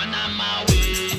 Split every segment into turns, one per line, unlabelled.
When I'm my way.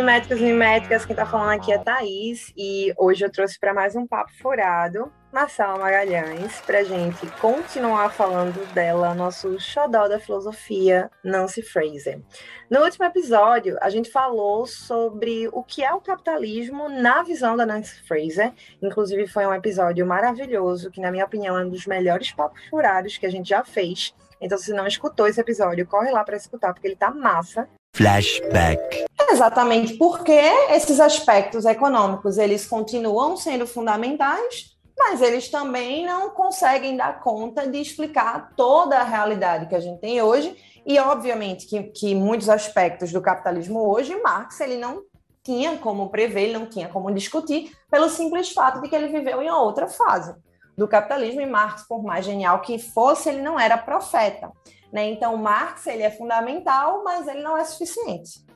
Miméticos e miméticas, quem está falando aqui é Thaís e hoje eu trouxe para mais um papo furado Marcela Magalhães para gente continuar falando dela, nosso xodó da filosofia, Nancy Fraser. No último episódio, a gente falou sobre o que é o capitalismo na visão da Nancy Fraser. Inclusive, foi um episódio maravilhoso, que, na minha opinião, é um dos melhores papos furados que a gente já fez. Então, se não escutou esse episódio, corre lá para escutar, porque ele tá massa.
Flashback.
Exatamente porque esses aspectos econômicos eles continuam sendo fundamentais, mas eles também não conseguem dar conta de explicar toda a realidade que a gente tem hoje. E obviamente que, que muitos aspectos do capitalismo hoje, Marx ele não tinha como prever, ele não tinha como discutir, pelo simples fato de que ele viveu em outra fase do capitalismo. E Marx, por mais genial que fosse, ele não era profeta. Né? Então, Marx ele é fundamental, mas ele não é suficiente.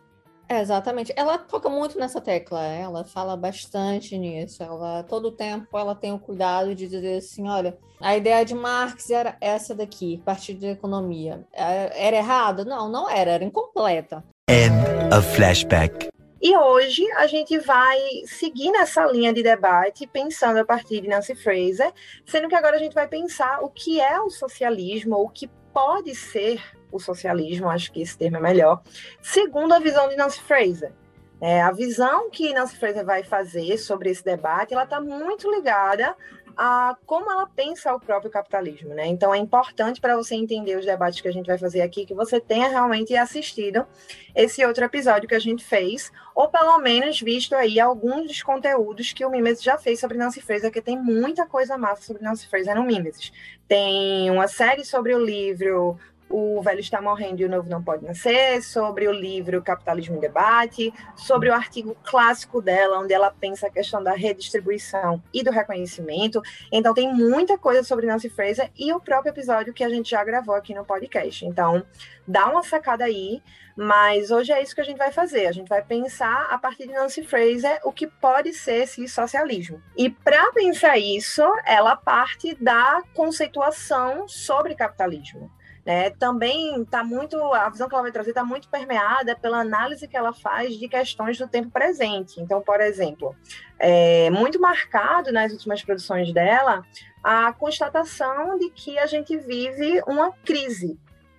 Exatamente. Ela toca muito nessa tecla, ela fala bastante nisso. Ela todo o tempo ela tem o cuidado de dizer assim, olha, a ideia de Marx era essa daqui, partido de economia. É, era errada? Não, não era, era incompleta.
End of flashback.
E hoje a gente vai seguir nessa linha de debate, pensando a partir de Nancy Fraser, sendo que agora a gente vai pensar o que é o socialismo, o que pode ser o socialismo, acho que esse termo é melhor, segundo a visão de Nancy Fraser. É, a visão que Nancy Fraser vai fazer sobre esse debate, ela está muito ligada a como ela pensa o próprio capitalismo, né? Então é importante para você entender os debates que a gente vai fazer aqui que você tenha realmente assistido esse outro episódio que a gente fez, ou pelo menos visto aí alguns dos conteúdos que o Mimesis já fez sobre Nancy Fraser, que tem muita coisa massa sobre Nancy Fraser no Mimesis. Tem uma série sobre o livro o Velho Está Morrendo e o Novo Não Pode Nascer, sobre o livro Capitalismo em Debate, sobre o artigo clássico dela, onde ela pensa a questão da redistribuição e do reconhecimento. Então, tem muita coisa sobre Nancy Fraser e o próprio episódio que a gente já gravou aqui no podcast. Então, dá uma sacada aí, mas hoje é isso que a gente vai fazer. A gente vai pensar, a partir de Nancy Fraser, o que pode ser esse socialismo. E para pensar isso, ela parte da conceituação sobre capitalismo. Né? Também está muito, a visão que ela vai trazer está muito permeada pela análise que ela faz de questões do tempo presente. Então, por exemplo, é muito marcado nas últimas produções dela a constatação de que a gente vive uma crise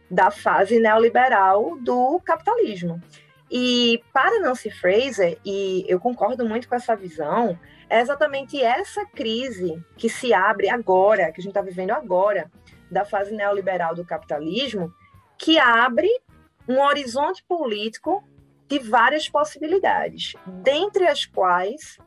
da fase neoliberal do capitalismo. E para Nancy Fraser, e eu concordo muito com essa visão, é exatamente essa crise que se abre agora, que a gente está vivendo agora, da fase neoliberal do capitalismo, que abre um horizonte político de várias possibilidades, dentre as quais,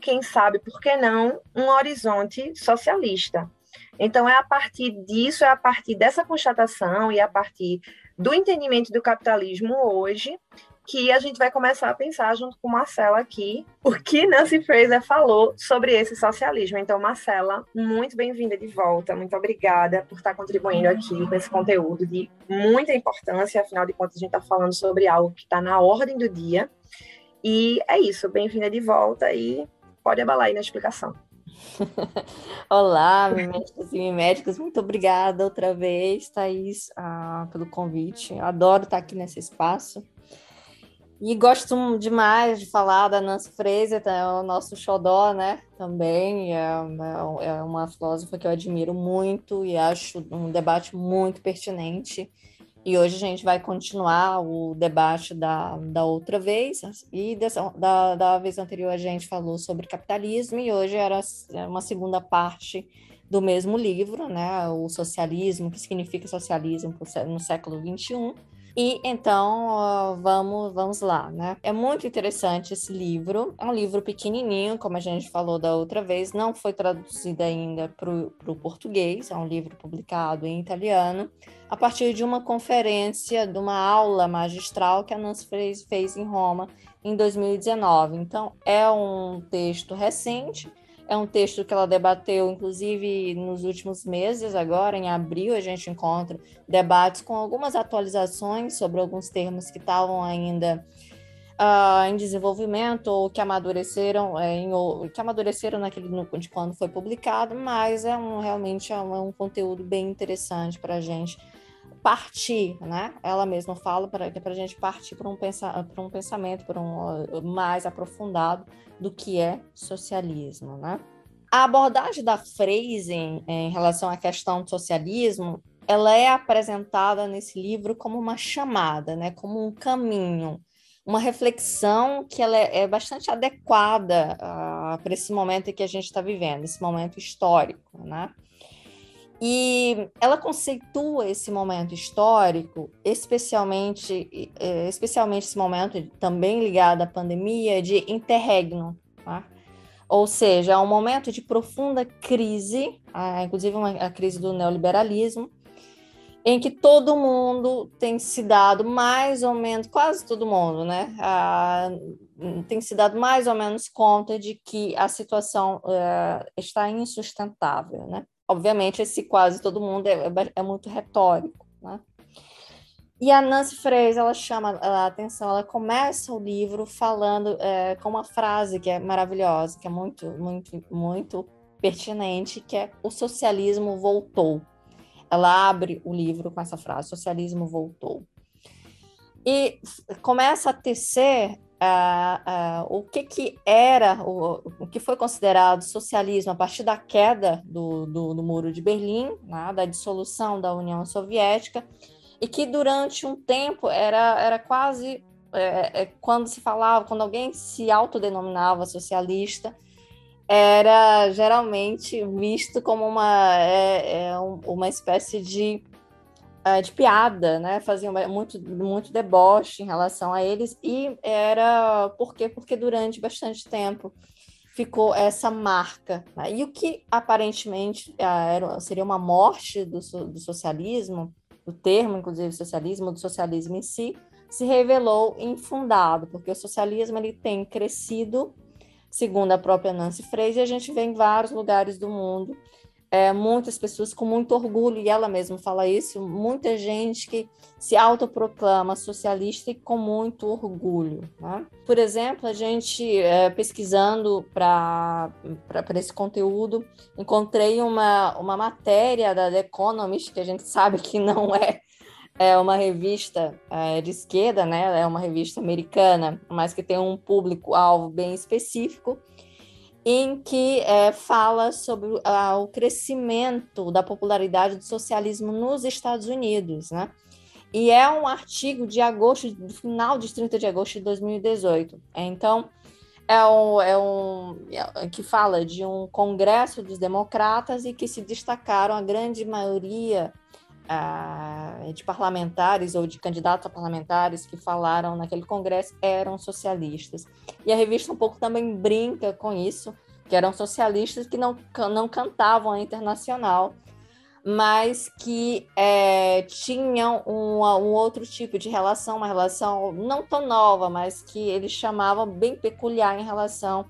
quem sabe por que não, um horizonte socialista. Então, é a partir disso, é a partir dessa constatação e a partir do entendimento do capitalismo hoje que a gente vai começar a pensar junto com Marcela aqui o que Nancy Fraser falou sobre esse socialismo. Então, Marcela, muito bem-vinda de volta, muito obrigada por estar contribuindo aqui com esse conteúdo de muita importância, afinal de contas, a gente está falando sobre algo que está na ordem do dia. E é isso, bem-vinda de volta e pode abalar aí na explicação.
Olá, médicos e médicas, muito obrigada outra vez, Thaís, ah, pelo convite. adoro estar aqui nesse espaço. E gosto demais de falar da Nancy Fraser, é o nosso xodó, né? Também é, é, é uma filósofa que eu admiro muito e acho um debate muito pertinente. E hoje a gente vai continuar o debate da, da outra vez, e dessa, da, da vez anterior a gente falou sobre capitalismo, e hoje era uma segunda parte do mesmo livro, né? O socialismo, que significa socialismo no século XXI e então, vamos, vamos lá, né? É muito interessante esse livro. É um livro pequenininho, como a gente falou da outra vez, não foi traduzido ainda para o português, é um livro publicado em italiano, a partir de uma conferência, de uma aula magistral que a Nancy fez, fez em Roma em 2019. Então, é um texto recente, é um texto que ela debateu, inclusive, nos últimos meses, agora, em abril, a gente encontra debates com algumas atualizações sobre alguns termos que estavam ainda uh, em desenvolvimento ou que amadureceram é, em, que amadureceram naquele no, de quando foi publicado, mas é um, realmente é um, é um conteúdo bem interessante para a gente partir, né? Ela mesma fala para é a gente partir para um, pensa, um pensamento, para um uh, mais aprofundado do que é socialismo, né? A abordagem da Freire em, relação à questão do socialismo, ela é apresentada nesse livro como uma chamada, né? Como um caminho, uma reflexão que ela é, é bastante adequada uh, para esse momento que a gente está vivendo, esse momento histórico, né? E ela conceitua esse momento histórico, especialmente, é, especialmente esse momento também ligado à pandemia, de interregno, tá? ou seja, é um momento de profunda crise, ah, inclusive uma, a crise do neoliberalismo, em que todo mundo tem se dado mais ou menos, quase todo mundo, né, tem se dado mais ou menos conta de que a situação ah, está insustentável, né? Obviamente, esse quase todo mundo é, é, é muito retórico, né? E a Nancy Fraser, ela chama a atenção, ela começa o livro falando é, com uma frase que é maravilhosa, que é muito, muito, muito pertinente, que é o socialismo voltou. Ela abre o livro com essa frase, socialismo voltou. E começa a tecer o que, que era, o, o que foi considerado socialismo a partir da queda do, do, do Muro de Berlim, né, da dissolução da União Soviética, e que durante um tempo era, era quase é, é, quando se falava, quando alguém se autodenominava socialista, era geralmente visto como uma, é, é uma espécie de uh, de piada, né? Faziam muito, muito deboche em relação a eles, e era por quê? Porque durante bastante tempo ficou essa marca. Né? E o que aparentemente uh, era, seria uma morte do, do socialismo, do termo, inclusive, socialismo, do socialismo em si, se revelou infundado, porque o socialismo ele tem crescido, segundo a própria Nancy Fraser, a gente vê em vários lugares do mundo é, muitas pessoas com muito orgulho, e ela mesma fala isso, muita gente que se autoproclama socialista e com muito orgulho. Né? Por exemplo, a gente, é, pesquisando para esse conteúdo, encontrei uma, uma matéria da The Economist, que a gente sabe que não é é uma revista é, de esquerda, né? É uma revista americana, mas que tem um público-alvo bem específico em que é, fala sobre o crescimento da popularidade do socialismo nos Estados Unidos, né? E é um artigo de agosto, do final de 30 de agosto de 2018. Então, é um, é um é, que fala de um congresso dos democratas e que se destacaram a grande maioria de parlamentares ou de candidatos a parlamentares que falaram naquele congresso eram socialistas. E a revista um pouco também brinca com isso, que eram socialistas que não, não cantavam a internacional, mas que é, tinham um, um outro tipo de relação, uma relação não tão nova, mas que eles chamavam bem peculiar em relação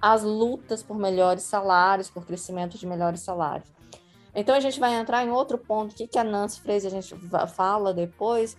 às lutas por melhores salários, por crescimento de melhores salários. Então a gente vai entrar em outro ponto que, que a Nancy Fraser a gente fala depois,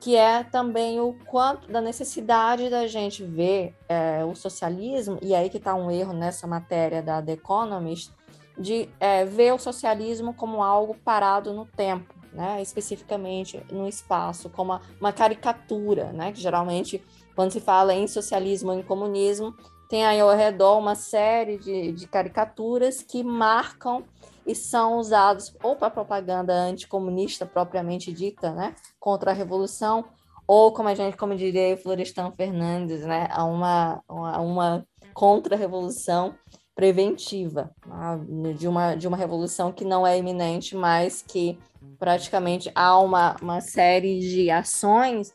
que é também o quanto da necessidade da gente ver é, o socialismo, e aí que está um erro nessa matéria da The Economist, de é, ver o socialismo como algo parado no tempo, né? especificamente no espaço, como uma, uma caricatura, né? que geralmente, quando se fala em socialismo ou em comunismo, tem aí ao redor uma série de, de caricaturas que marcam e são usados ou para propaganda anticomunista propriamente dita, né, contra a revolução, ou como a gente, como diria Florestan Fernandes, né, a uma, uma, uma contra-revolução preventiva, né, de, uma, de uma revolução que não é iminente, mas que praticamente há uma, uma série de ações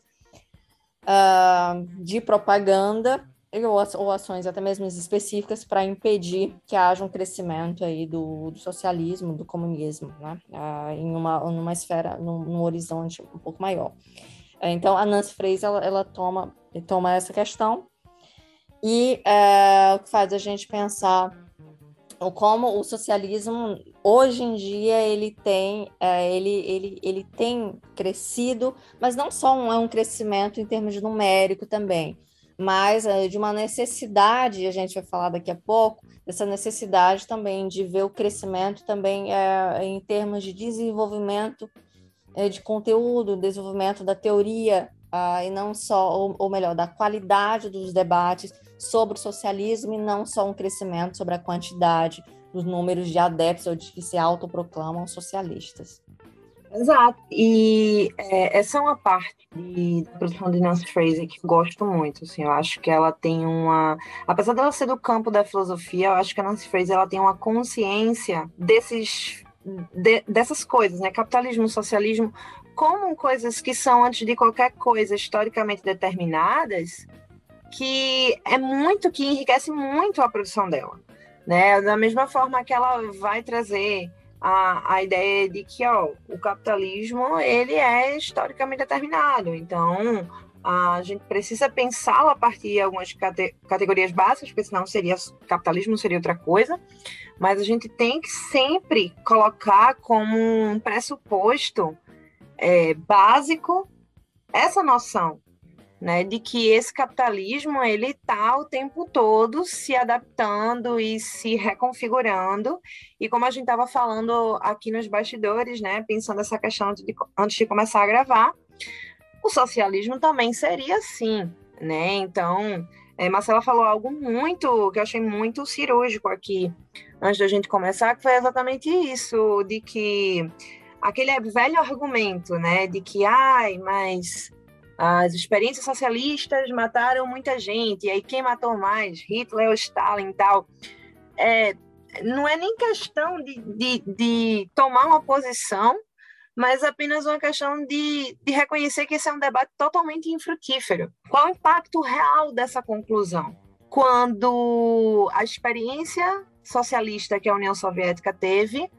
uh, de propaganda ou, ações até mesmo específicas para impedir que haja um crescimento aí do, do socialismo, do comunismo, né? Ah, em uma numa esfera, num, num, horizonte um pouco maior. É, então a Nancy Fraser ela, ela toma toma essa questão e é, o que faz a gente pensar como o socialismo hoje em dia ele tem é, ele, ele, ele tem crescido, mas não só um, é um crescimento em termos numérico também mas é, de uma necessidade, a gente vai falar daqui a pouco, dessa necessidade também de ver o crescimento também é, em termos de desenvolvimento é, de conteúdo, desenvolvimento da teoria, ah, e não só, ou, ou, melhor, da qualidade dos debates sobre o socialismo e não só um crescimento sobre a quantidade dos números de adeptos ou de que se autoproclamam socialistas.
Exato. E é, essa é uma parte de, da produção de Nancy Fraser que eu gosto muito. Assim, eu acho que ela tem uma. Apesar dela ser do campo da filosofia, eu acho que a Nancy Fraser ela tem uma consciência desses. De, dessas coisas, né? Capitalismo, socialismo, como coisas que são, antes de qualquer coisa, historicamente determinadas, que é muito, que enriquece muito a produção dela. Né? Da mesma forma que ela vai trazer a, a ideia de que ó, o capitalismo ele é historicamente determinado. Então, a gente precisa pensá-lo a partir de algumas cate categorias básicas, porque senão seria capitalismo seria outra coisa. Mas a gente tem que sempre colocar como um pressuposto é, básico essa noção né, de que esse capitalismo ele está o tempo todo se adaptando e se reconfigurando e como a gente estava falando aqui nos bastidores, né, pensando essa questão de, antes de começar a gravar, o socialismo também seria assim, né? Então, é, Marcela falou algo muito que eu achei muito cirúrgico aqui antes da gente começar, que foi exatamente isso, de que aquele velho argumento, né, de que ai, mas as experiências socialistas mataram muita gente, e aí quem matou mais? Hitler ou Stalin e tal. É, não é nem questão de, de, de, tomar uma posição, mas apenas uma questão de, de reconhecer que esse é um debate totalmente infrutífero. Qual o impacto real dessa conclusão? Quando a experiência socialista que a União Soviética teve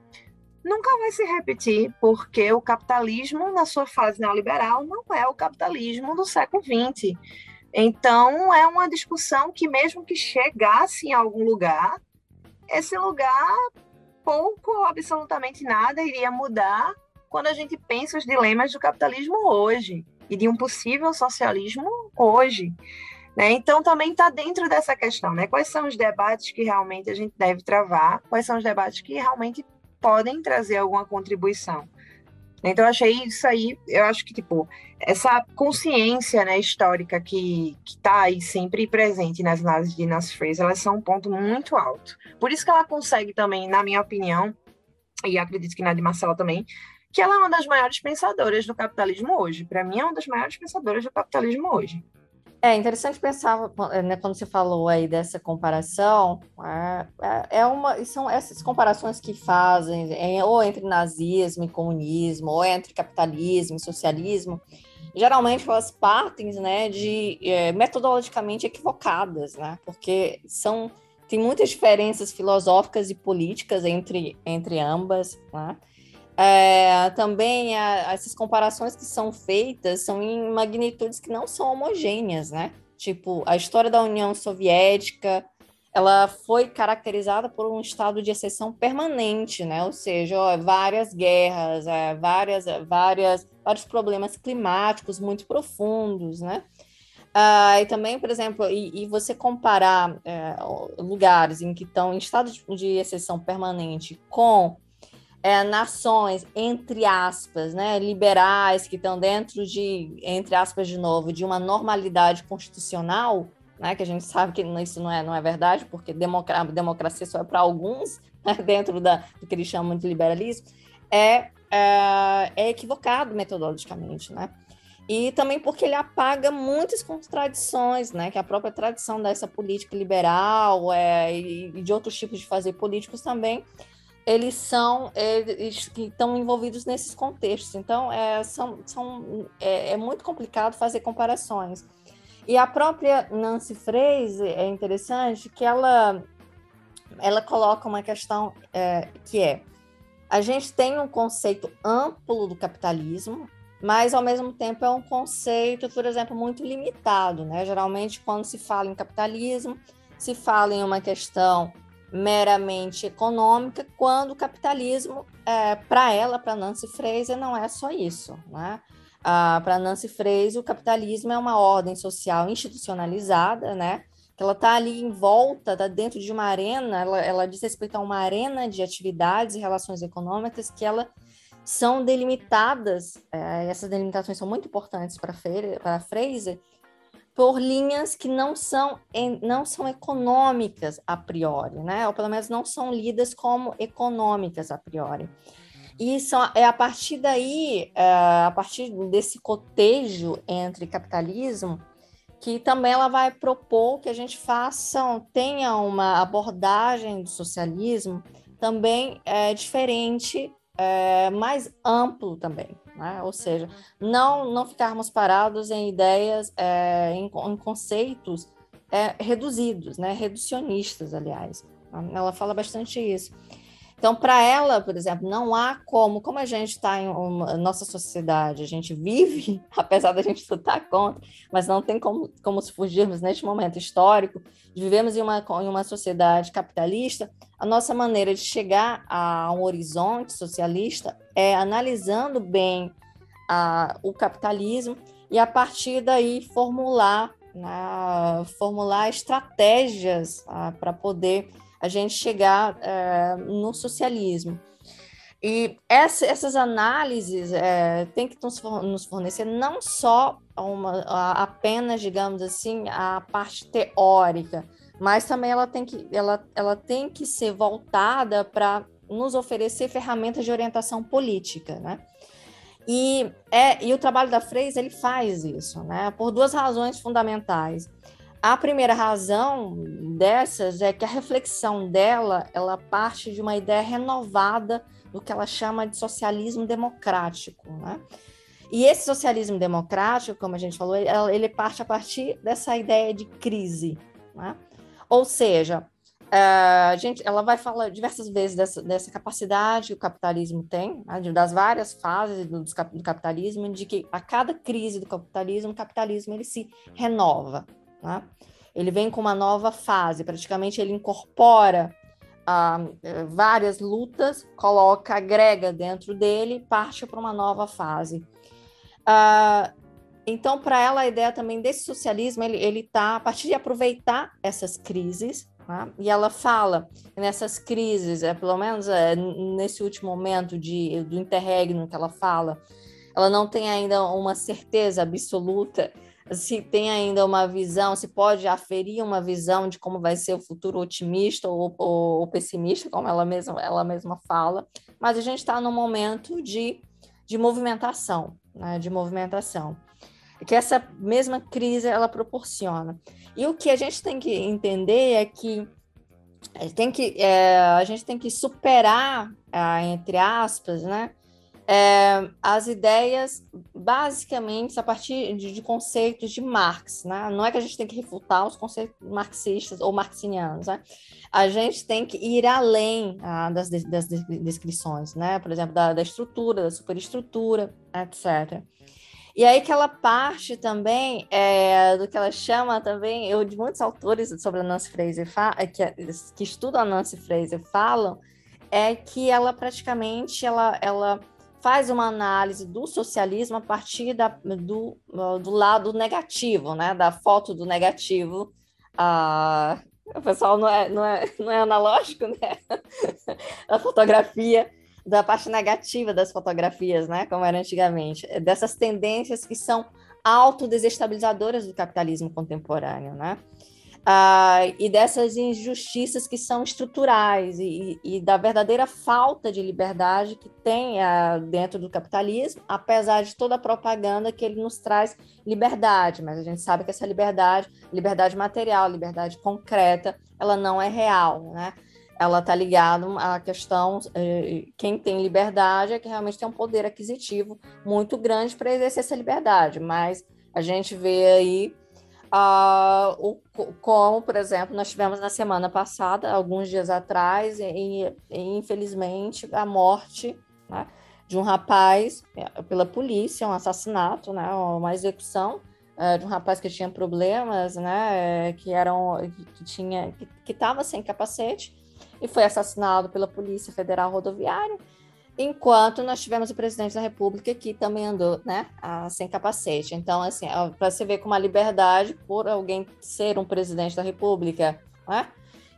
nunca vai se repetir, porque o capitalismo, na sua fase neoliberal, não é o capitalismo do século XX. Então, é uma discussão que, mesmo que chegasse em algum lugar, esse lugar, pouco ou absolutamente nada iria mudar quando a gente pensa os dilemas do capitalismo hoje e de um possível socialismo hoje. Né? Então, também está dentro dessa questão, né? Quais são os debates que realmente a gente deve travar? Quais são os debates que realmente podem trazer alguma contribuição. Então, eu achei isso aí, eu acho que, tipo, essa consciência né, histórica que está aí sempre presente nas análises de Nancy Fraser, elas são um ponto muito alto. Por isso que ela consegue também, na minha opinião, e acredito que na de Marcela também, que ela é uma das maiores pensadoras do capitalismo hoje. Para mim, é uma das maiores pensadoras do capitalismo hoje.
É interessante pensar, né, quando você falou aí dessa comparação, é, é, é uma, são essas comparações que fazem, é, ou entre nazismo e comunismo, ou entre capitalismo e socialismo, geralmente elas partem né, de é, metodologicamente equivocadas, né, porque são, tem muitas diferenças filosóficas e políticas entre, entre ambas, né, é, também a, essas comparações que são feitas são em magnitudes que não são homogêneas, né? Tipo, a história da União Soviética, ela foi caracterizada por um estado de exceção permanente, né? Ou seja, ó, várias guerras, é, várias, várias, vários problemas climáticos muito profundos, né? Ah, e também, por exemplo, e, e você comparar é, lugares em que estão em estado de, de exceção permanente com é, nações, entre aspas, né, liberais, que estão dentro de, entre aspas, de novo, de uma normalidade constitucional, né, que a gente sabe que isso não é, não é verdade, porque democra democracia só é para alguns, né, dentro da, do que eles chamam de liberalismo, é, é, é equivocado metodologicamente, né? E também porque ele apaga muitas contradições, né? Que a própria tradição dessa política liberal é, e de outros tipos de fazer políticos também eles são eles estão envolvidos nesses contextos. Então, é, são, são, é, é, muito complicado fazer comparações. E a própria Nancy Fraser é interessante que ela, ela coloca uma questão é, que é a gente tem um conceito amplo do capitalismo, mas ao mesmo tempo é um conceito, por exemplo, muito limitado. Né? Geralmente, quando se fala em capitalismo, se fala em uma questão meramente econômica, quando o capitalismo, é, para ela, para Nancy Fraser, não é só isso. Né? ah, para Nancy Fraser, o capitalismo é uma ordem social institucionalizada, né? Que ela está ali em volta, está dentro de uma arena, ela, ela diz respeito a uma arena de atividades e relações econômicas que ela são delimitadas, é, essas delimitações são muito importantes para Fraser, por linhas que não são, não são econômicas a priori, né? ou pelo menos não são lidas como econômicas a priori. E são, é a partir daí, é, a partir desse cotejo entre capitalismo, que também ela vai propor que a gente faça, tenha uma abordagem do socialismo também é, diferente, é, mais amplo também, né? Ou seja, não, não ficarmos parados em ideias, é, em, em, conceitos é, reduzidos, né? reducionistas, aliás. Ela fala bastante isso. Então, para ela, por exemplo, não há como, como a gente está em uma, nossa sociedade, a gente vive, apesar da gente lutar contra, mas não tem como, como se fugirmos neste momento histórico, vivemos em uma, em uma sociedade capitalista, a nossa maneira de chegar a um horizonte socialista é analisando bem a, o capitalismo e, a partir daí, formular, né, formular estratégias ah, para poder a gente chegar é, no socialismo. E essa, essas análises é, têm que nos fornecer não só uma, apenas, digamos assim, a parte teórica, mas também ela tem que, ela, ela tem que ser voltada para nos oferecer ferramentas de orientação política, né? E, é, e o trabalho da Freire, ele faz isso, né? Por duas razões fundamentais. A primeira razão dessas é que a reflexão dela, ela parte de uma ideia renovada do que ela chama de socialismo democrático, né? E esse socialismo democrático, como a gente falou, ele parte a partir dessa ideia de crise, né? Ou seja, a gente, ela vai falar diversas vezes dessa, dessa capacidade que o capitalismo tem, né? das várias fases do, do capitalismo, de que a cada crise do capitalismo, o capitalismo ele se renova, né? Ele vem com uma nova fase, praticamente ele incorpora ah, várias lutas, coloca, agrega dentro dele, parte para uma nova fase. Ah, então, para ela, a ideia também desse socialismo, ele está a partir de aproveitar essas crises, tá? e ela fala nessas crises, é, pelo menos é, nesse último momento de, do interregno que ela fala, ela não tem ainda uma certeza absoluta se tem ainda uma visão, se pode aferir uma visão de como vai ser o futuro otimista ou, ou, ou pessimista, como ela mesma, ela mesma fala, mas a gente está num momento de, de movimentação, né, de movimentação, que essa mesma crise ela proporciona. E o que a gente tem que entender é que tem que é, a gente tem que superar, ah, entre aspas, né, é, as ideias basicamente a partir de, de, conceitos de Marx, né? Não é que a gente tem que refutar os conceitos marxistas ou marxinianos, né? A gente tem que ir além ah, das, das, descrições, né? Por exemplo, da, da estrutura, da superestrutura, etc. E aí que ela parte também é, do que ela chama também, eu de muitos autores sobre a Nancy Fraser que, que estudam a Nancy Fraser falam, é que ela praticamente ela, ela faz uma análise do socialismo a partir da, do, do lado negativo, né? Da foto do negativo. Ah, o pessoal não é, não é, não é analógico, né? a fotografia, da parte negativa das fotografias, né? Como era antigamente. Dessas tendências que são autodesestabilizadoras do capitalismo contemporâneo, né? Uh, e dessas injustiças que são estruturais e, e, da verdadeira falta de liberdade que tem uh, dentro do capitalismo, apesar de toda a propaganda que ele nos traz liberdade, mas a gente sabe que essa liberdade, liberdade material, liberdade concreta, ela não é real, né? Ela está ligada à questão, eh, quem tem liberdade é que realmente tem um poder aquisitivo muito grande para exercer essa liberdade, mas a gente vê aí Uh, o, como, por exemplo, nós tivemos na semana passada, alguns dias atrás, e, e infelizmente, a morte né, de um rapaz é, pela polícia, um assassinato, né, uma execução uh, de um rapaz que tinha problemas, né, que eram que tinha que estava sem capacete e foi assassinado pela Polícia Federal Rodoviária. enquanto nós tivemos o presidente da República que também andou, né, sem capacete. Então, assim, para você ver como a liberdade por alguém ser um presidente da República, né,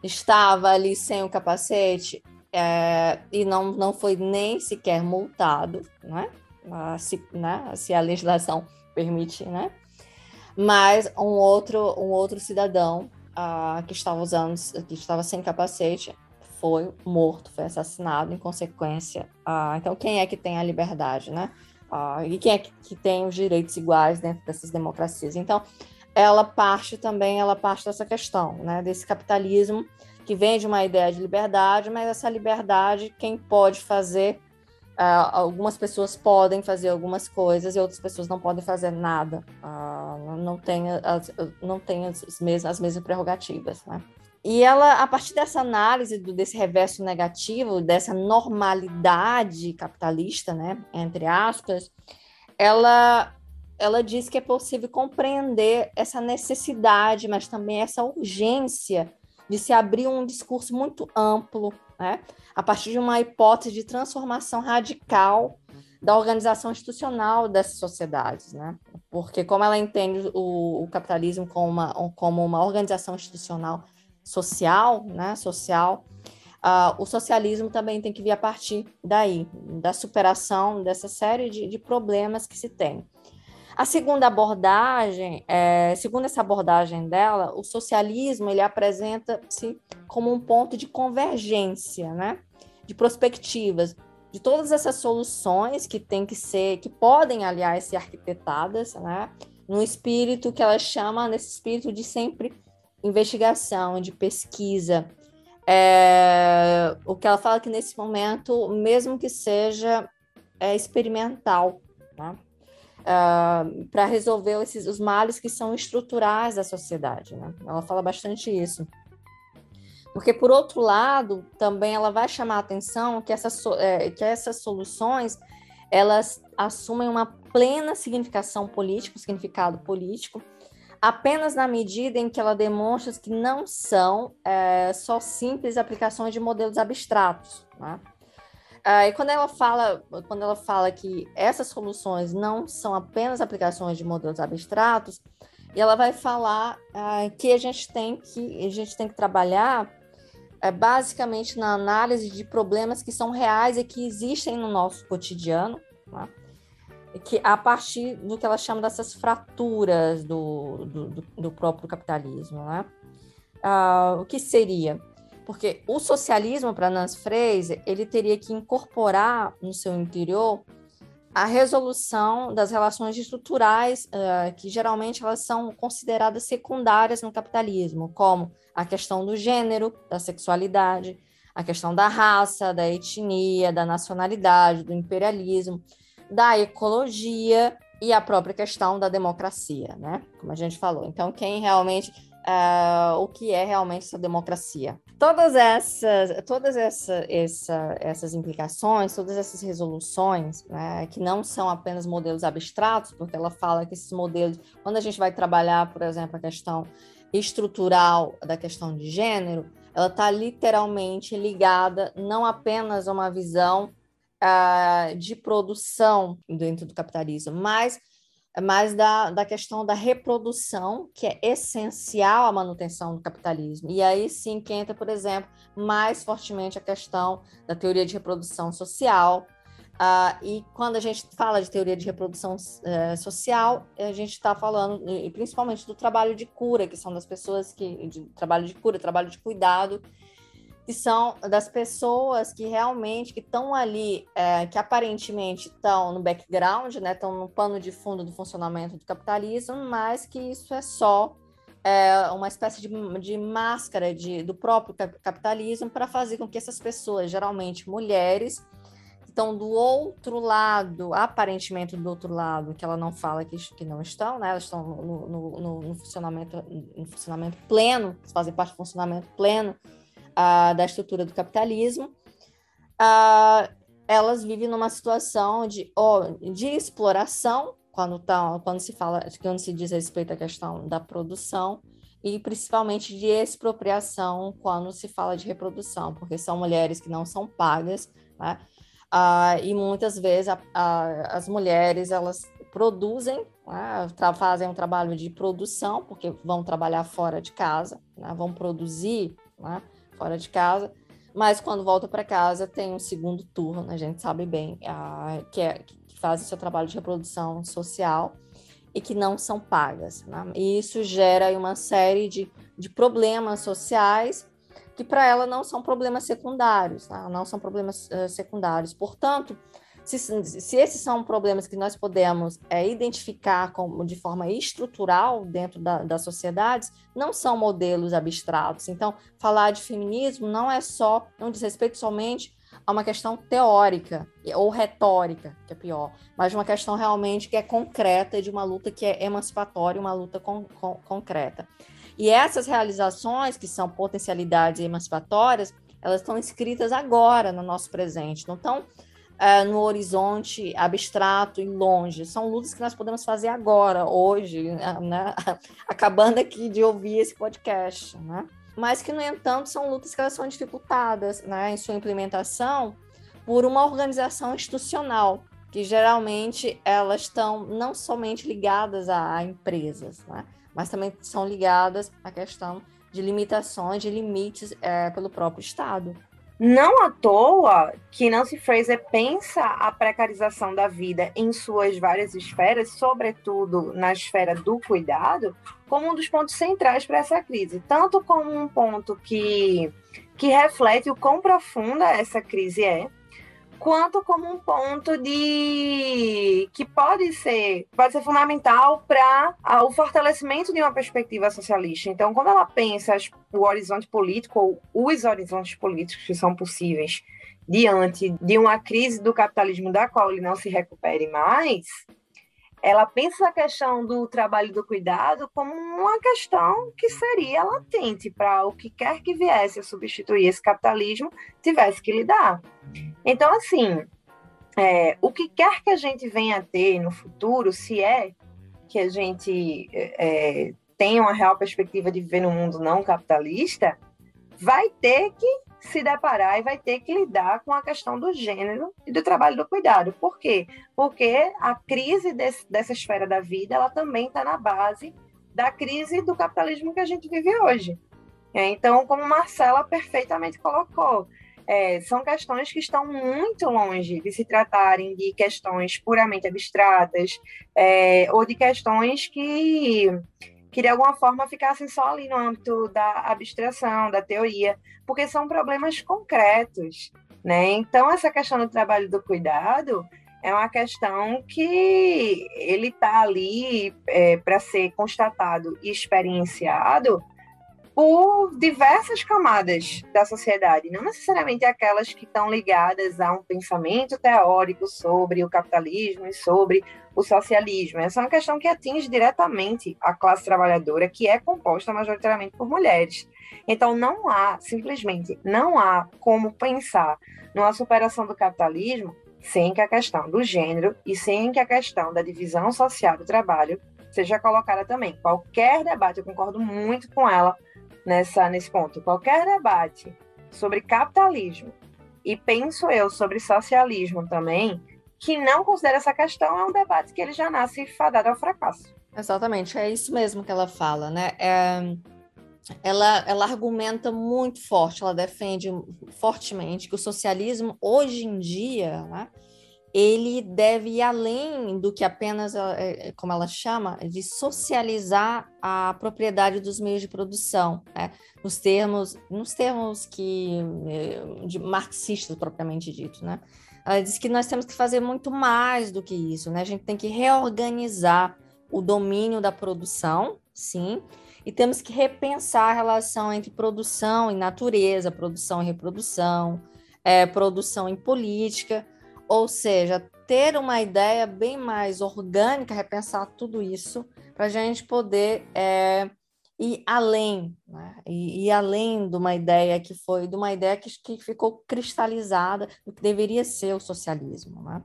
estava ali sem o capacete é, e não, não foi nem sequer multado, né, se, né, se a legislação permite, né, mas um outro um outro cidadão uh, que estava usando que estava sem capacete foi morto, foi assassinado em consequência. Uh, então, quem é que tem a liberdade, né? Uh, e quem é que, que, tem os direitos iguais dentro dessas democracias? Então, ela parte também, ela parte dessa questão, né? Desse capitalismo que vem de uma ideia de liberdade, mas essa liberdade, quem pode fazer algumas pessoas podem fazer algumas coisas e outras pessoas não podem fazer nada, não tem, as, não tem as, mesmas, as mesmas prerrogativas. Né? E ela, a partir dessa análise do, desse reverso negativo, dessa normalidade capitalista, né, entre aspas, ela, ela diz que é possível compreender essa necessidade, mas também essa urgência de se abrir um discurso muito amplo, né, a partir de uma hipótese de transformação radical da organização institucional dessas sociedades, né? Porque como ela entende o, o capitalismo como uma, como uma organização institucional social, né, social, uh, o socialismo também tem que vir a partir daí, da superação dessa série de, de problemas que se tem. A segunda abordagem, é, segundo essa abordagem dela, o socialismo ele apresenta-se como um ponto de convergência, né, de perspectivas, de todas essas soluções que tem que ser, que podem, aliás, ser arquitetadas, né, no espírito que ela chama, nesse espírito de sempre investigação, de pesquisa. É, o que ela fala que nesse momento, mesmo que seja é, experimental, né? Uh, para resolver esses, os males que são estruturais da sociedade. Né? Ela fala bastante isso. Porque, por outro lado, também ela vai chamar a atenção que essas, é, que essas soluções elas assumem uma plena significação política, significado político, apenas na medida em que ela demonstra que não são é, só simples aplicações de modelos abstratos. Né? Ah, e quando ela fala, quando ela fala que essas soluções não são apenas aplicações de modelos abstratos, e ela vai falar ah, que a gente tem que a gente tem que trabalhar é, basicamente na análise de problemas que são reais e que existem no nosso cotidiano. Né? Que a partir do que ela chama dessas fraturas do, do, do próprio capitalismo. Né? Ah, o que seria? Porque o socialismo, para Nancy Fraser, ele teria que incorporar no seu interior a resolução das relações estruturais uh, que geralmente elas são consideradas secundárias no capitalismo, como a questão do gênero, da sexualidade, a questão da raça, da etnia, da nacionalidade, do imperialismo da ecologia e a própria questão da democracia, né? Como a gente falou. Então, quem realmente uh, o que é realmente essa democracia. Todas essas, todas essa, essa, essas implicações, todas essas resoluções, né, que não são apenas modelos abstratos, porque ela fala que esses modelos, quando a gente vai trabalhar, por exemplo, a questão estrutural da questão de gênero, ela está literalmente ligada não apenas a uma visão uh, de produção dentro do capitalismo, mas, mas da, da questão da reprodução, que é essencial à manutenção do capitalismo. E aí sim que entra, por exemplo, mais fortemente a questão da teoria de reprodução social, Uh, e quando a gente fala de teoria de reprodução uh, social, a gente está falando e principalmente do trabalho de cura, que são das pessoas que. De, trabalho de cura, trabalho de cuidado, que são das pessoas que realmente que estão ali, é, que aparentemente estão no background, né, estão no pano de fundo do funcionamento do capitalismo, mas que isso é só é, uma espécie de, de máscara de, do próprio capitalismo para fazer com que essas pessoas, geralmente mulheres, estão do outro lado, aparentemente do outro lado, que ela não fala que, que não estão, né, elas estão no, no, no, no funcionamento, no funcionamento pleno, fazem parte do funcionamento pleno da estrutura do capitalismo, elas vivem numa situação de, oh, de exploração, quando, tá, quando se fala, quando se diz respeito à questão da produção, e principalmente de expropriação quando se fala de reprodução, porque são mulheres que não são pagas, né? e muitas vezes a, a, as mulheres elas produzem, né, fazem um trabalho de produção, porque vão trabalhar fora de casa, né, vão produzir né, fora de casa, mas quando volta para casa tem um segundo turno, a gente sabe bem, ah, que, é, que fazem seu trabalho de reprodução social e que não são pagas. Né? E isso gera uma série de, de problemas sociais que para ela não são problemas secundários, tá? não são problemas uh, secundários. Portanto, se, se, esses são problemas que nós podemos é, identificar como, de forma estrutural dentro da, das sociedades, não são modelos abstratos. Então, falar de feminismo não é só, não diz respeito somente a uma questão teórica ou retórica, que é pior, mas uma questão realmente que é concreta, de uma luta que é emancipatória, uma luta con con concreta. E essas realizações, que são potencialidades emancipatórias, elas estão escritas agora no nosso presente, não estão é, no horizonte abstrato e longe. São lutas que nós podemos fazer agora, hoje, né? acabando aqui de ouvir esse podcast, né? Mas que, no entanto, são lutas que elas são dificultadas né, em sua implementação por uma organização institucional, que geralmente elas estão não somente ligadas a, a empresas, né? mas também são ligadas à questão de limitações, de limites é, pelo próprio Estado.
Não à toa que Nancy Fraser pensa a precarização da vida em suas várias esferas, sobretudo na esfera do cuidado, como um dos pontos centrais para essa crise, tanto como um ponto que, que reflete o quão profunda essa crise é, quanto como um ponto de que pode ser pode ser fundamental para o fortalecimento de uma perspectiva socialista. Então, quando ela pensa o horizonte político ou os horizontes políticos que são possíveis diante de uma crise do capitalismo da qual ele não se recupere mais, ela pensa a questão do trabalho do cuidado como uma questão que seria latente para o que quer que viesse a substituir esse capitalismo tivesse que lidar. Então, assim, é, o que quer que a gente venha a ter no futuro, se é que a gente é, tenha uma real perspectiva de viver num mundo não capitalista, vai ter que se deparar e vai ter que lidar com a questão do gênero e do trabalho do cuidado. Por quê? Porque a crise desse, dessa esfera da vida, ela também está na base da crise do capitalismo que a gente vive hoje. É, então, como Marcela perfeitamente colocou, é, são questões que estão muito longe de se tratarem de questões puramente abstratas é, ou de questões que que de alguma forma ficassem só ali no âmbito da abstração, da teoria, porque são problemas concretos, né? Então essa questão do trabalho do cuidado é uma questão que ele está ali é, para ser constatado e experienciado por diversas camadas da sociedade, não necessariamente aquelas que estão ligadas a um pensamento teórico sobre o capitalismo e sobre o socialismo. Essa é uma questão que atinge diretamente a classe trabalhadora, que é composta majoritariamente por mulheres. Então, não há, simplesmente, não há como pensar numa superação do capitalismo sem que a questão do gênero e sem que a questão da divisão social do trabalho seja colocada também. Qualquer debate, eu concordo muito com ela nessa, nesse ponto, qualquer debate sobre capitalismo e penso eu sobre socialismo também, que não considera essa questão, é um debate que ele já nasce fadado ao fracasso.
Exatamente, é isso mesmo que ela fala, né? É, ela, ela argumenta muito forte, ela defende fortemente que o socialismo, hoje em dia, né, ele deve ir além do que apenas, é, é, como ela chama, de socializar a propriedade dos meios de produção, né? nos termos, nos termos que é, de marxistas propriamente dito, né? Ela diz que nós temos que fazer muito mais do que isso, né? A gente tem que reorganizar o domínio da produção, sim, e temos que repensar a relação entre produção e natureza, produção e reprodução, é, produção e política ou seja, ter uma ideia bem mais orgânica, repensar tudo isso, para a gente poder é, ir além, né? e ir além de uma ideia que foi, de uma ideia que, que ficou cristalizada do que deveria ser o socialismo. Né?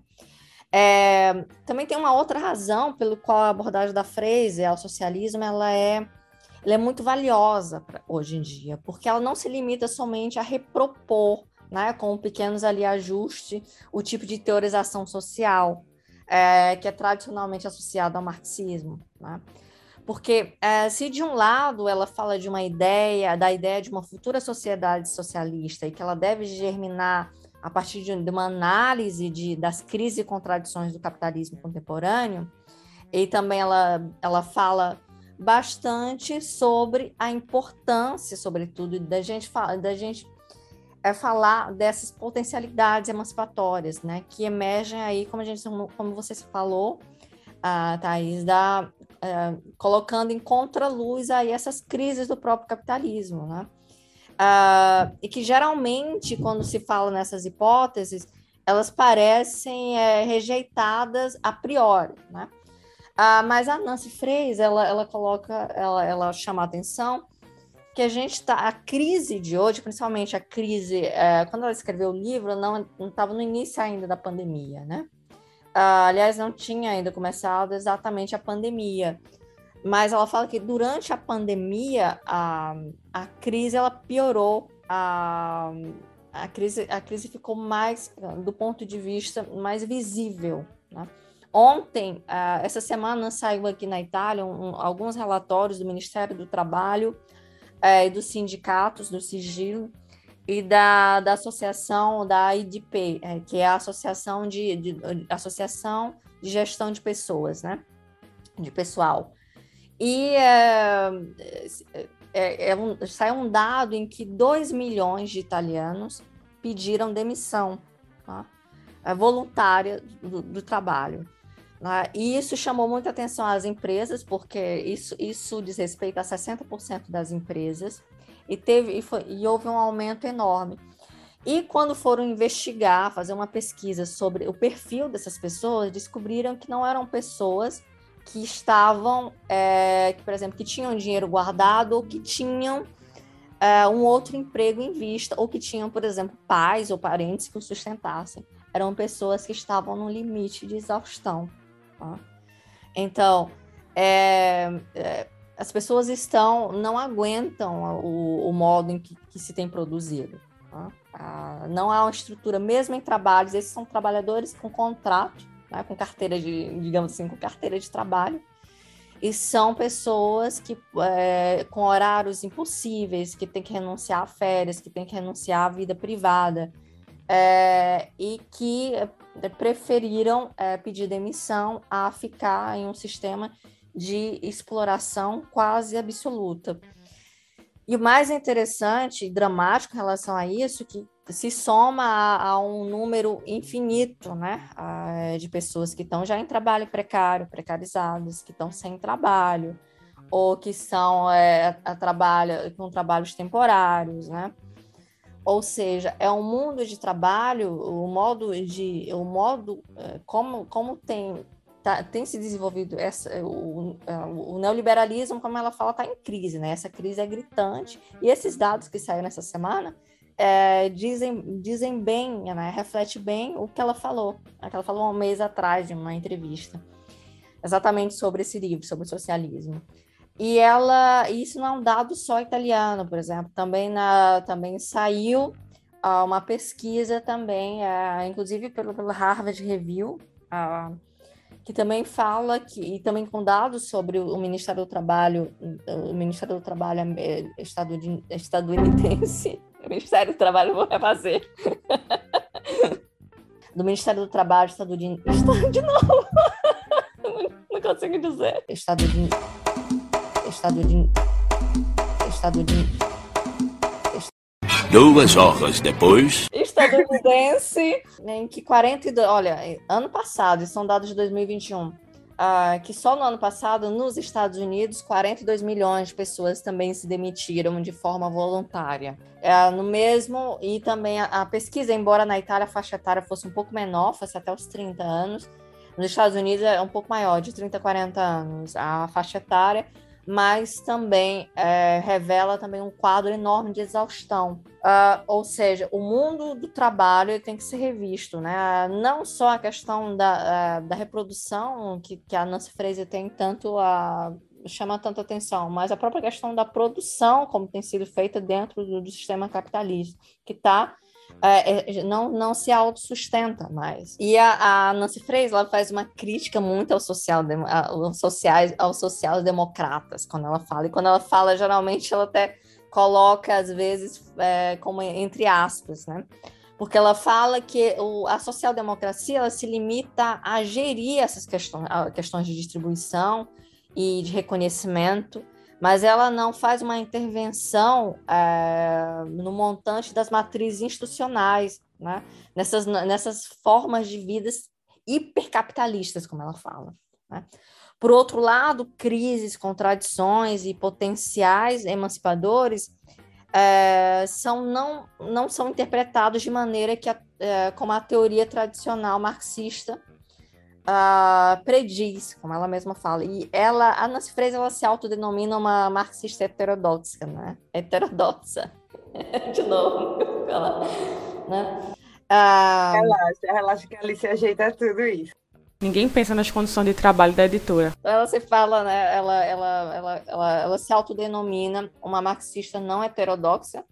É, também tem uma outra razão pelo qual a abordagem da Fraser ao socialismo ela é, ela é muito valiosa pra, hoje em dia, porque ela não se limita somente a repropor né, com pequenos ali ajustes, o tipo de teorização social é, que é tradicionalmente associado ao marxismo. Né? Porque é, se de um lado ela fala de uma ideia, da ideia de uma futura sociedade socialista e que ela deve germinar a partir de, uma análise de, das crises e contradições do capitalismo contemporâneo, e também ela, ela fala bastante sobre a importância, sobretudo, da gente, da gente é falar dessas potencialidades emancipatórias, né, que emergem aí, como a gente, como você falou, a Thaís, da, é, colocando em contraluz aí essas crises do próprio capitalismo, né, uh, e que geralmente, quando se fala nessas hipóteses, elas parecem é, rejeitadas a priori, né, uh, mas a Nancy Fraser, ela, ela coloca, ela, ela chama a atenção que a gente está, a crise de hoje, principalmente a crise, é, quando ela escreveu o livro, não estava no início ainda da pandemia, né? Uh, aliás, não tinha ainda começado exatamente a pandemia, mas ela fala que durante a pandemia a, a crise ela piorou, a, a, crise, a crise ficou mais, do ponto de vista mais visível, né? Ontem, uh, essa semana, saiu aqui na Itália um, alguns relatórios do Ministério do Trabalho é, dos sindicatos, do sigilo, e da, da associação da IDP, é, que é a Associação de, de, Associação de Gestão de Pessoas, né? De pessoal. E é, é, é um, sai um dado em que 2 milhões de italianos pediram demissão tá? É voluntária do, do trabalho. Né? E isso chamou muita atenção às empresas, porque isso, isso diz respeito a 60% das empresas, e, teve, e, foi, e houve um aumento enorme. E quando foram investigar, fazer uma pesquisa sobre o perfil dessas pessoas, descobriram que não eram pessoas que estavam, é, que, por exemplo, que tinham dinheiro guardado ou que tinham é, um outro emprego em vista, ou que tinham, por exemplo, pais ou parentes que o sustentassem. Eram pessoas que estavam no limite de exaustão. Então, é, é, as pessoas estão, não aguentam o, o modo em que, que, se tem produzido. Não há uma estrutura, mesmo em trabalhos, esses são trabalhadores com contrato, né, com carteira de, digamos assim, com carteira de trabalho, e são pessoas que é, com horários impossíveis, que têm que renunciar a férias, que têm que renunciar à vida privada, é, e que preferiram é, pedir demissão a ficar em um sistema de exploração quase absoluta. E o mais interessante e dramático em relação a isso, que se soma a, a um número infinito né, a, de pessoas que estão já em trabalho precário, precarizadas, que estão sem trabalho, ou que são é, a, trabalho, com trabalhos temporários, né? Ou seja, é um mundo de trabalho, o modo de, o modo é, como, como tem tá, tem se desenvolvido essa, o, é, o, neoliberalismo, como ela fala, está em crise, né? Essa crise é gritante e esses dados que saíram nessa semana é, dizem, dizem bem, né? reflete bem o que ela falou, né? que ela falou um mês atrás de uma entrevista, exatamente sobre esse livro, sobre o socialismo. E ela, isso não é um dado só italiano, por exemplo, também na, também saiu uh, uma pesquisa também, uh, inclusive pelo, pelo Harvard Review, uh, que também fala que e também com dados sobre o Ministério do Trabalho, o Ministério do Trabalho é, estadunidense, o Ministério do Trabalho vou refazer. do Ministério do Trabalho estadunidense, de novo, não consigo dizer, estadunidense estado de. Estado de.
Duas horas depois.
Estadunidense, em que 42. Olha, ano passado, são dados de 2021. Uh, que só no ano passado, nos Estados Unidos, 42 milhões de pessoas também se demitiram de forma voluntária. Uh, no mesmo, e também a, a, pesquisa, embora na Itália a faixa etária fosse um pouco menor, fosse até os 30 anos, nos Estados Unidos é um pouco maior, de 30 a 40 anos a faixa etária, mas também é, revela também um quadro enorme de exaustão. Uh, ou seja, o mundo do trabalho tem que ser revisto, né? Não só a questão da, uh, da reprodução, que, que a Nancy Fraser tem tanto a chama tanta atenção, mas a própria questão da produção, como tem sido feita dentro do, do sistema capitalista, que está é, é, não, não se autossustenta mais. E a, a Nancy Fraser ela faz uma crítica muito ao social, aos sociais, aos social democratas quando ela fala. E quando ela fala, geralmente ela até coloca às vezes é, como entre aspas, né? Porque ela fala que o, a social-democracia ela se limita a gerir essas questões, questões de distribuição e de reconhecimento mas ela não faz uma intervenção é, no montante das matrizes institucionais, né? nessas, nessas formas de vidas hipercapitalistas, como ela fala. Né? Por outro lado, crises, contradições e potenciais emancipadores é, são, não, não são interpretados de maneira que a, é, como a teoria tradicional marxista uh, prediz, como ela mesma fala. E ela, a Nancy Fraser, ela se autodenomina uma marxista heterodoxa, né? Heterodoxa. De novo, ela, né?
Uh... Relaxa, relaxa que a Alice ajeita tudo isso.
Ninguém pensa nas condições de trabalho da editora.
Ela se fala, né? Ela, ela, ela, ela, ela se autodenomina uma marxista não heterodoxa,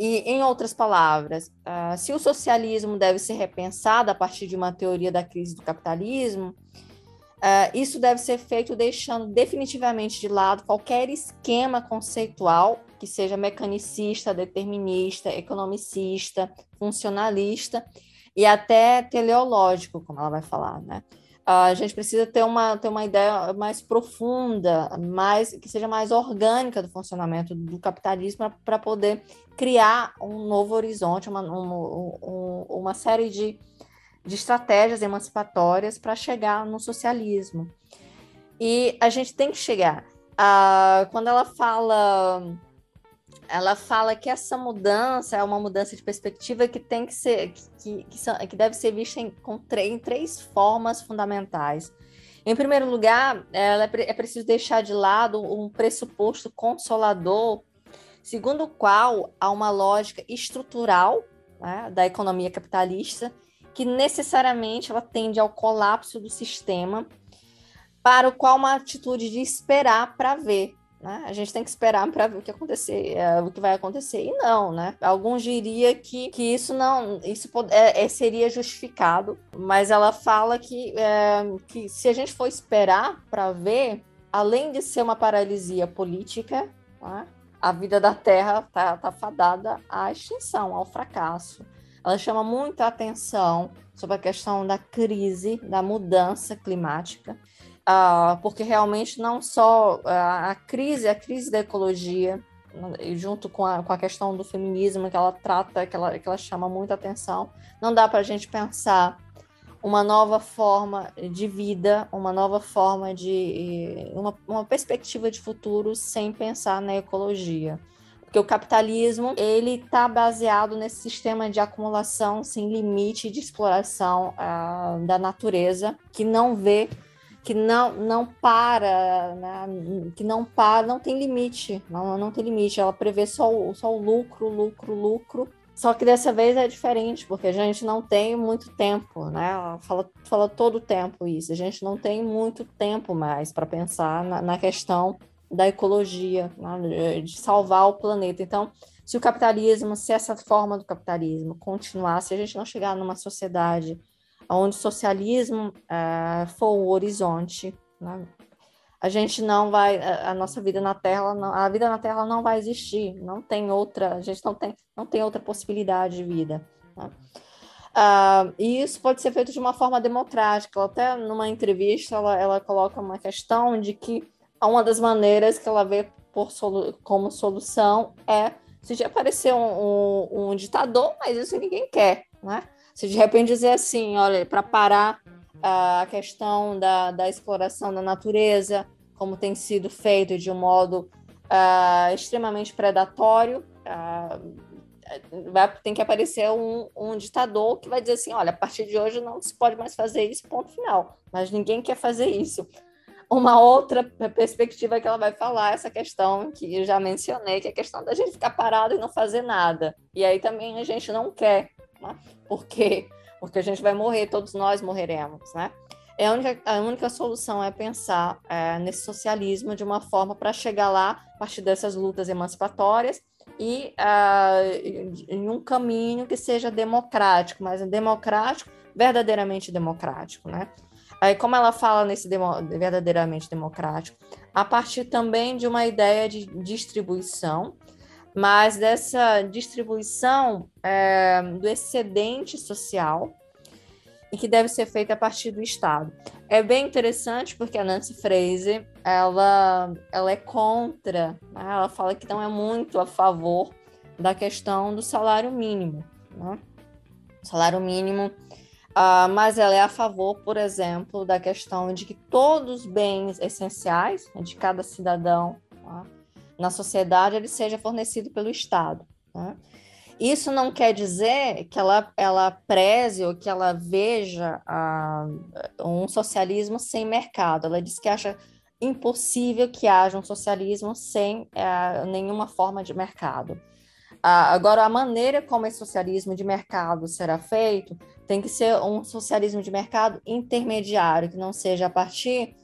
e, em outras palavras, uh, se o socialismo deve ser repensado a partir de uma teoria da crise do capitalismo, uh, isso deve ser feito deixando definitivamente de lado qualquer esquema conceitual que seja mecanicista, determinista, economicista, funcionalista e até teleológico, como ela vai falar, né? a gente precisa ter uma, ter uma ideia mais profunda, mais que seja mais orgânica do funcionamento do capitalismo para poder criar um novo horizonte, uma, um, um, uma série de, de estratégias emancipatórias para chegar no socialismo. E a gente tem que chegar. Uh, quando ela fala ela fala que essa mudança é uma mudança de perspectiva que tem que ser que, que, que deve ser vista em, com em três formas fundamentais. Em primeiro lugar, é, é preciso deixar de lado um pressuposto consolador, segundo o qual há uma lógica estrutural né, da economia capitalista que necessariamente ela tende ao colapso do sistema, para o qual uma atitude de esperar para ver, né? A gente tem que esperar para ver o que acontecer, é, o que vai acontecer e não, né? Alguns diriam que, que isso não, isso é, é, seria justificado, mas ela fala que, é, que se a gente for esperar para ver, além de ser uma paralisia política, né? A vida da Terra está tá fadada à extinção, ao fracasso. Ela chama muita atenção sobre a questão da crise, da mudança climática uh, porque realmente não só uh, a crise, a crise da ecologia, junto com a, com a questão do feminismo que ela trata, que ela, que ela chama muita atenção, não dá para a gente pensar uma nova forma de vida, uma nova forma de uma, uma perspectiva de futuro sem pensar na ecologia porque o capitalismo ele está baseado nesse sistema de acumulação sem limite de exploração uh, da natureza que não vê que não, não para, né? que não para, não tem limite, não, não tem limite. Ela prevê só só o lucro, lucro, lucro. Só que dessa vez é diferente, porque a gente não tem muito tempo, né? Ela fala, fala todo o tempo isso. A gente não tem muito tempo mais para pensar na, na, questão da ecologia, né? de salvar o planeta. Então, se o capitalismo, se essa forma do capitalismo continuar, se a gente não chegar numa sociedade onde o socialismo uh, for o horizonte, né? A gente não vai, a, nossa vida na Terra, não, a vida na Terra não vai existir, não tem outra, a gente não tem, não tem outra possibilidade de vida. Né? Uh, e isso pode ser feito de uma forma democrática. Até numa entrevista ela, ela coloca uma questão de que uma das maneiras que ela vê por solu como solução é se aparecer um, um, um ditador, mas isso ninguém quer, né? Se de repente dizer assim, olha, para parar a questão da, da exploração da natureza, como tem sido feito de um modo uh, extremamente predatório, uh, vai, tem que aparecer um, um, ditador que vai dizer assim, olha, a partir de hoje não se pode mais fazer isso, ponto final. Mas ninguém quer fazer isso. Uma outra perspectiva que ela vai falar, essa questão que eu já mencionei, que é a questão da gente ficar parado e não fazer nada. E aí também a gente não quer né? Por quê? Porque a gente vai morrer, todos nós morreremos, né? É a, única, a única solução é pensar é, nesse socialismo de uma forma para chegar lá, a partir dessas lutas emancipatórias, e uh, em um caminho que seja democrático, mas democrático, verdadeiramente democrático, né? Aí, como ela fala nesse demo, verdadeiramente democrático, a partir também de uma ideia de distribuição, mas dessa distribuição é, do excedente social e que deve ser feita a partir do Estado. É bem interessante porque a Nancy Fraser ela, ela é contra, né? ela fala que não é muito a favor da questão do salário mínimo. Né? Salário mínimo, uh, mas ela é a favor, por exemplo, da questão de que todos os bens essenciais né, de cada cidadão né, na sociedade ele seja fornecido pelo Estado. Né? Isso não quer dizer que ela, ela preze ou que ela veja um socialismo sem mercado. Ela diz que acha impossível que haja um socialismo sem uh, nenhuma forma de mercado. Uh, agora, a maneira como esse socialismo de mercado será feito tem que ser um socialismo de mercado intermediário, que não seja a partir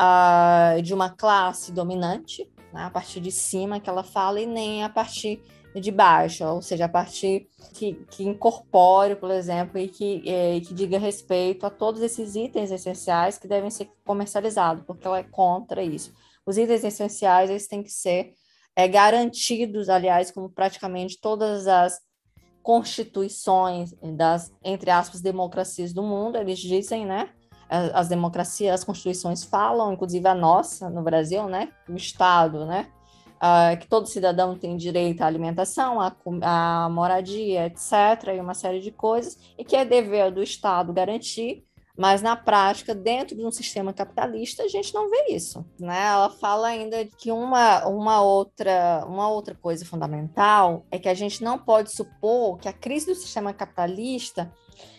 uh, de uma classe dominante, né, a partir de cima que ela fala, e nem a partir de baixo, ou seja, a partir que, que incorpore, por exemplo, e que, é, que diga respeito a todos esses itens essenciais que devem ser comercializados, porque ela é contra isso. Os itens essenciais eles têm que ser é, garantidos, aliás, como praticamente todas as constituições das, entre aspas, democracias do mundo, eles dizem, né? As democracias, as constituições falam, inclusive a nossa no Brasil, né? O Estado, né? que todo cidadão tem direito à alimentação, à, à moradia, etc., e uma série de coisas, e que é dever do Estado garantir, mas na prática, dentro de um sistema capitalista, a gente não vê isso. Né? Ela fala ainda que uma, uma, outra, uma outra coisa fundamental é que a gente não pode supor que a crise do sistema capitalista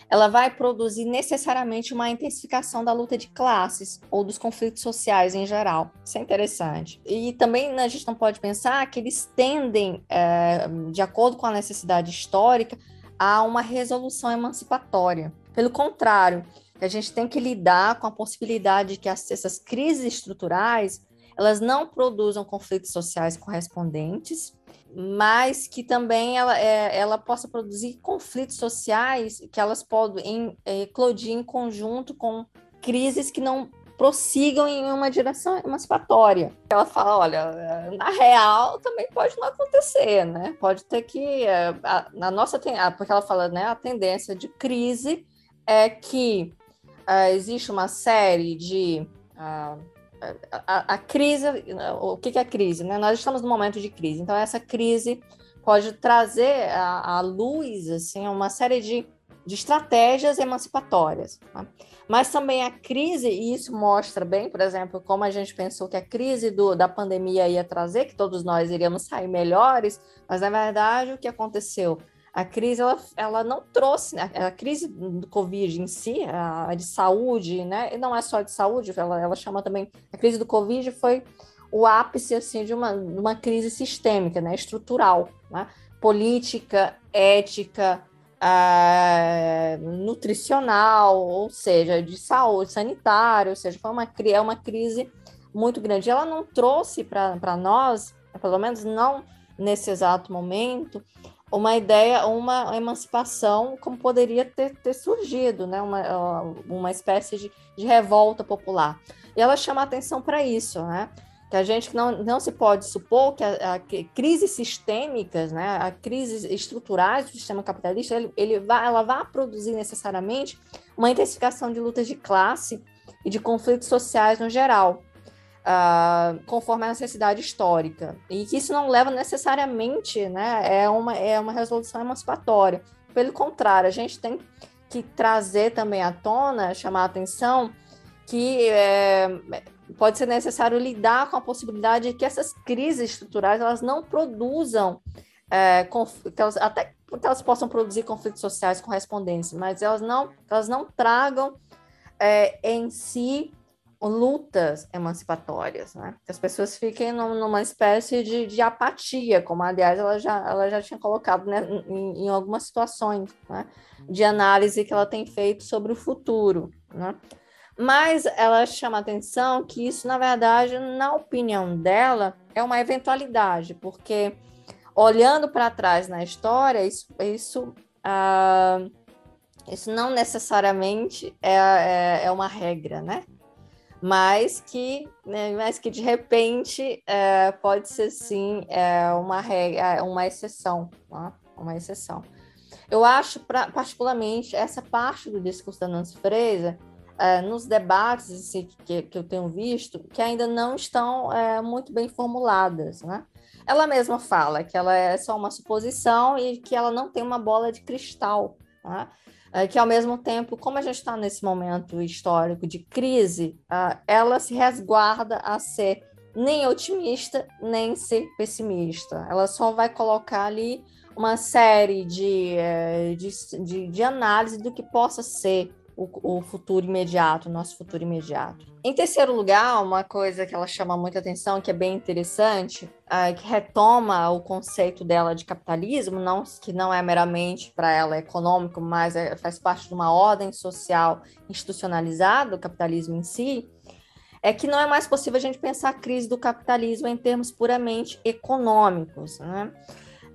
ela vai produzir necessariamente uma intensificação da luta de classes ou dos conflitos sociais em geral. Isso é interessante. E também né, a gente não pode pensar que eles tendem, é, de acordo com a necessidade histórica, a uma resolução emancipatória. Pelo contrário, a gente tem que lidar com a possibilidade de que essas crises estruturais elas não produzam conflitos sociais correspondentes mas que também ela, é, ela possa produzir conflitos sociais que elas podem é, eclodir em conjunto com crises que não prossigam em uma direção emancipatória. Ela fala, olha, na real também pode não acontecer, né? Pode ter que é, a, a nossa porque ela fala, né, a tendência de crise é que uh, existe uma série de uh, a, a, crise, o que, é a crise? Né? Nós estamos num momento de crise, então essa crise pode trazer à, luz assim, uma série de, de estratégias emancipatórias. Tá? Mas também a crise, e isso mostra bem, por exemplo, como a gente pensou que a crise do, da pandemia ia trazer, que todos nós iríamos sair melhores, mas na verdade o que aconteceu? A crise ela, ela não trouxe né? a crise do Covid em si, a, a, de saúde, né? E não é só de saúde, ela, ela chama também a crise do Covid foi o ápice assim de uma, uma crise sistêmica, né? Estrutural, né? política, ética, uh, nutricional, ou seja, de saúde sanitária, ou seja, foi uma, é uma crise muito grande. Ela não trouxe para nós, pelo menos não nesse exato momento, uma ideia, uma emancipação como poderia ter, ter surgido, né? uma, uma espécie de, de revolta popular. E ela chama atenção para isso, né? que a gente não, não se pode supor que a, a que crises sistêmicas, né, a crises estruturais do sistema capitalista, ele, ele vai, ela vai produzir necessariamente uma intensificação de lutas de classe e de conflitos sociais no geral uh, conforme a necessidade histórica. E que isso não leva necessariamente, né, é uma, é uma resolução emancipatória. Pelo contrário, a gente tem que trazer também à tona, chamar a atenção que é, pode ser necessário lidar com a possibilidade de que essas crises estruturais elas não produzam é, que elas, até que elas possam produzir conflitos sociais correspondentes, mas elas não, elas não tragam é, em si lutas emancipatórias, né? Que as pessoas fiquem numa espécie de, de, apatia, como aliás ela já, ela já tinha colocado né, em, em, algumas situações né, de análise que ela tem feito sobre o futuro, né? Mas ela chama atenção que isso, na verdade, na opinião dela, é uma eventualidade, porque olhando para trás na história, isso, isso, uh, isso não necessariamente é, é, é, uma regra, né? Mas que, né, mas que de repente é, pode ser sim é, uma regra, é, uma exceção, né? uma exceção. Eu acho, pra, particularmente, essa parte do discurso da Nancy Fraser, é, nos debates assim, que, que, eu tenho visto, que ainda não estão é, muito bem formuladas. Né? Ela mesma fala que ela é só uma suposição e que ela não tem uma bola de cristal. Né? É, que, ao mesmo tempo, como a gente está nesse momento histórico de crise, é, ela se resguarda a ser nem otimista, nem ser pessimista. Ela só vai colocar ali uma série de, é, de, de, de análise do que possa ser o, o, futuro imediato, o nosso futuro imediato. Em terceiro lugar, uma coisa que ela chama muita atenção, que é bem interessante, é, que retoma o conceito dela de capitalismo, não, que não é meramente para ela econômico, mas é, faz parte de uma ordem social institucionalizada, o capitalismo em si, é que não é mais possível a gente pensar a crise do capitalismo em termos puramente econômicos, né?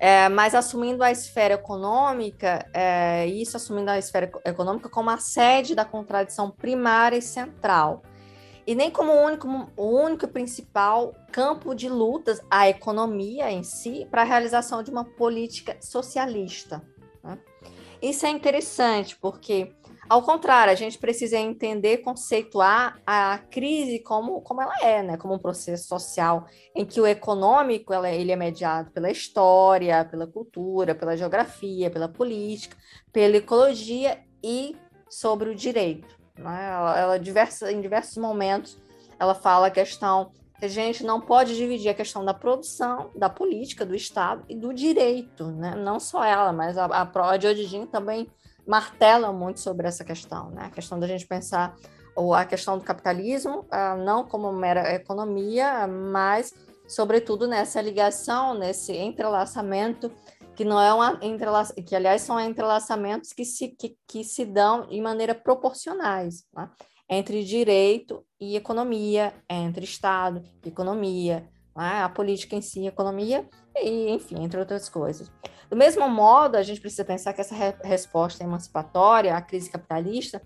É, mas assumindo a esfera econômica, é, isso assumindo a esfera econômica como a sede da contradição primária e central, e nem como o único, o único principal campo de lutas a economia em si para a realização de uma política socialista. Né? Isso é interessante porque ao contrário, a gente precisa entender, conceituar a crise como, como ela é, né? como um processo social em que o econômico ela, ele é mediado pela história, pela cultura, pela geografia, pela política, pela ecologia e sobre o direito. Né? Ela, ela diversa, em diversos momentos ela fala a questão que a gente não pode dividir a questão da produção, da política, do Estado e do direito, né? não só ela, mas a, a de Odin também martela muito sobre essa questão, né? A questão da gente pensar ou a questão do capitalismo, uh, não como mera economia, mas sobretudo nessa ligação, nesse entrelaçamento que não é uma entrelaça, que aliás são entrelaçamentos que se, que, que se dão de maneira proporcionais, né? entre direito e economia, entre Estado e economia, né? a política em si, economia, e enfim, entre outras coisas. Do mesmo modo, a gente precisa pensar que essa re resposta emancipatória à crise capitalista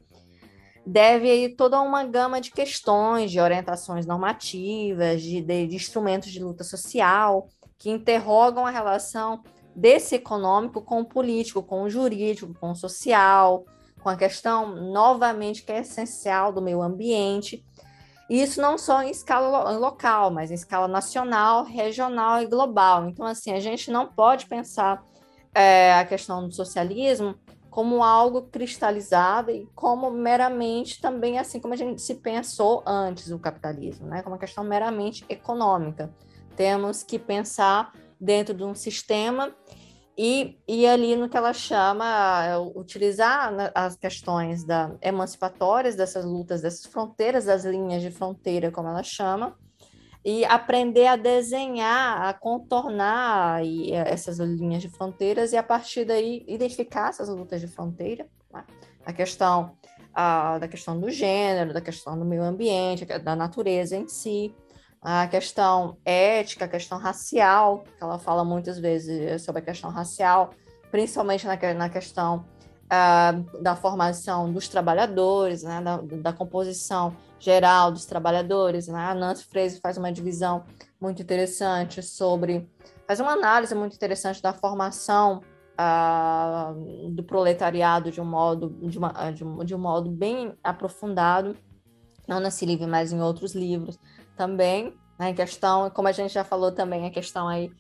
deve ir toda uma gama de questões, de orientações normativas, de, de, de instrumentos de luta social, que interrogam a relação desse econômico com o político, com o jurídico, com o social, com a questão, novamente, que é essencial do meio ambiente. E isso não só em escala local, mas em escala nacional, regional e global. Então, assim, a gente não pode pensar é, a questão do socialismo como algo cristalizado e como meramente também assim como a gente se pensou antes do capitalismo, né? Como uma questão meramente econômica. Temos que pensar dentro de um sistema e, e ali no que ela chama, é, utilizar né, as questões da emancipatórias dessas lutas, dessas fronteiras, das linhas de fronteira, como ela chama, e aprender a desenhar, a contornar eh, essas linhas de fronteiras e a partir daí identificar essas lutas de fronteira, né? a questão a, da questão do gênero, da questão do meio ambiente, da natureza em si, a questão ética, a questão racial, que ela fala muitas vezes sobre a questão racial, principalmente na, na questão uh, da formação dos trabalhadores, né, da, da, composição geral dos trabalhadores. Né? A Nancy Fraser faz uma divisão muito interessante sobre, faz uma análise muito interessante da formação uh, do proletariado de um modo, de, uma, de, um, de um modo bem aprofundado, não nesse livro, mas em outros livros também, né, em questão, como a gente já falou também, a questão aí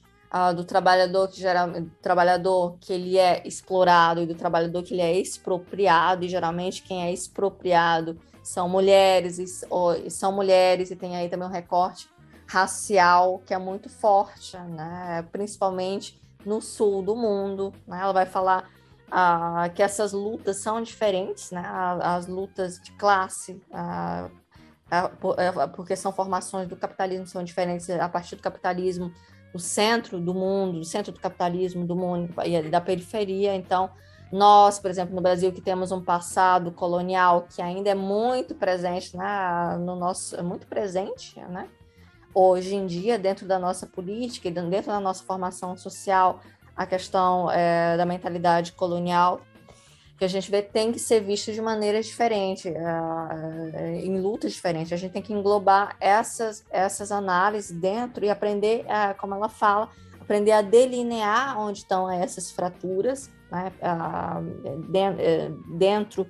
do trabalhador que geralmente trabalhador que ele é explorado e do trabalhador que ele é expropriado e geralmente quem é expropriado são mulheres e, ou, são mulheres e tem aí também um recorte racial que é muito forte, né? Principalmente no sul do mundo, né? Ela vai falar uh, que essas lutas são diferentes, né? As lutas de classe, uh, porque são formações do capitalismo são diferentes a partir do capitalismo o centro do mundo, o centro do capitalismo do mundo e da periferia. Então, nós, por exemplo, no Brasil, que temos um passado colonial que ainda é muito presente né, no nosso, é muito presente, né? hoje em dia, dentro da nossa política dentro da nossa formação social, a questão é, da mentalidade colonial, que a gente vê tem que ser visto de maneira diferente, é, em lutas diferentes. A gente tem que englobar essas, essas análises dentro e aprender, como ela fala, aprender a delinear onde estão essas fraturas né, dentro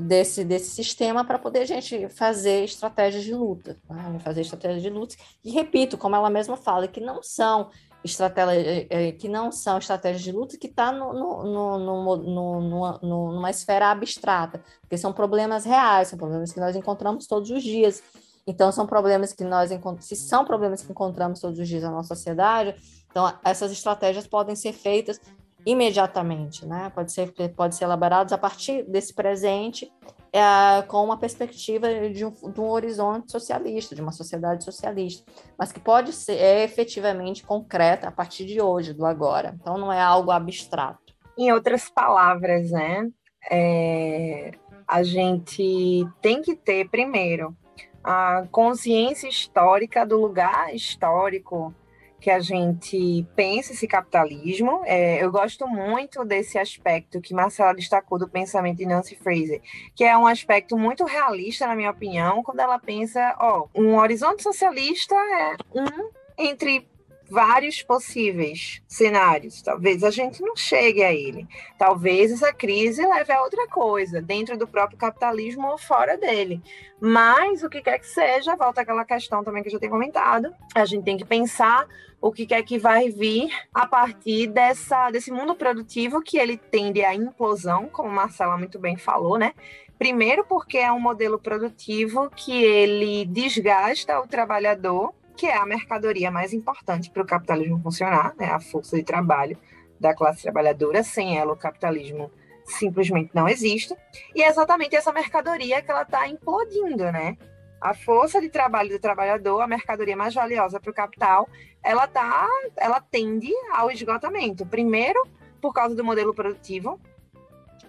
desse, desse sistema para poder a gente fazer estratégias de luta, né? fazer estratégias de luta. E repito, como ela mesma fala, que não são estratégias eh, eh, que não são estratégias de luta que está no, no, no, numa esfera abstrata, porque são problemas reais, são problemas que nós encontramos todos os dias. Então, são problemas que nós se são problemas que encontramos todos os dias na nossa sociedade, então essas estratégias podem ser feitas imediatamente, né? Pode ser, pode ser elaborados a partir desse presente é, com uma perspectiva de um, de um, horizonte socialista, de uma sociedade socialista, mas que pode ser é, efetivamente concreta a partir de hoje, do agora. Então, não é algo abstrato.
Em outras palavras, né? É, a gente tem que ter, primeiro, a consciência histórica do lugar histórico que a gente pense esse capitalismo. É, eu gosto muito desse aspecto que Marcela destacou do pensamento de Nancy Fraser, que é um aspecto muito realista, na minha opinião, quando ela pensa, ó, um horizonte socialista é um entre vários possíveis cenários. Talvez a gente não chegue a ele. Talvez essa crise leve a outra coisa, dentro do próprio capitalismo ou fora dele. Mas o que quer que seja, volta aquela questão também que eu já tenho comentado, a gente tem que pensar o que quer que vai vir a partir dessa, desse mundo produtivo que ele tende à implosão, como Marcela muito bem falou, né? Primeiro porque é um modelo produtivo que ele desgasta o trabalhador que é a mercadoria mais importante para o capitalismo funcionar, né? a força de trabalho da classe trabalhadora. Sem ela, o capitalismo simplesmente não existe. E é exatamente essa mercadoria que ela está implodindo, né? A força de trabalho do trabalhador, a mercadoria mais valiosa para o capital, ela tá, ela tende ao esgotamento. Primeiro, por causa do modelo produtivo,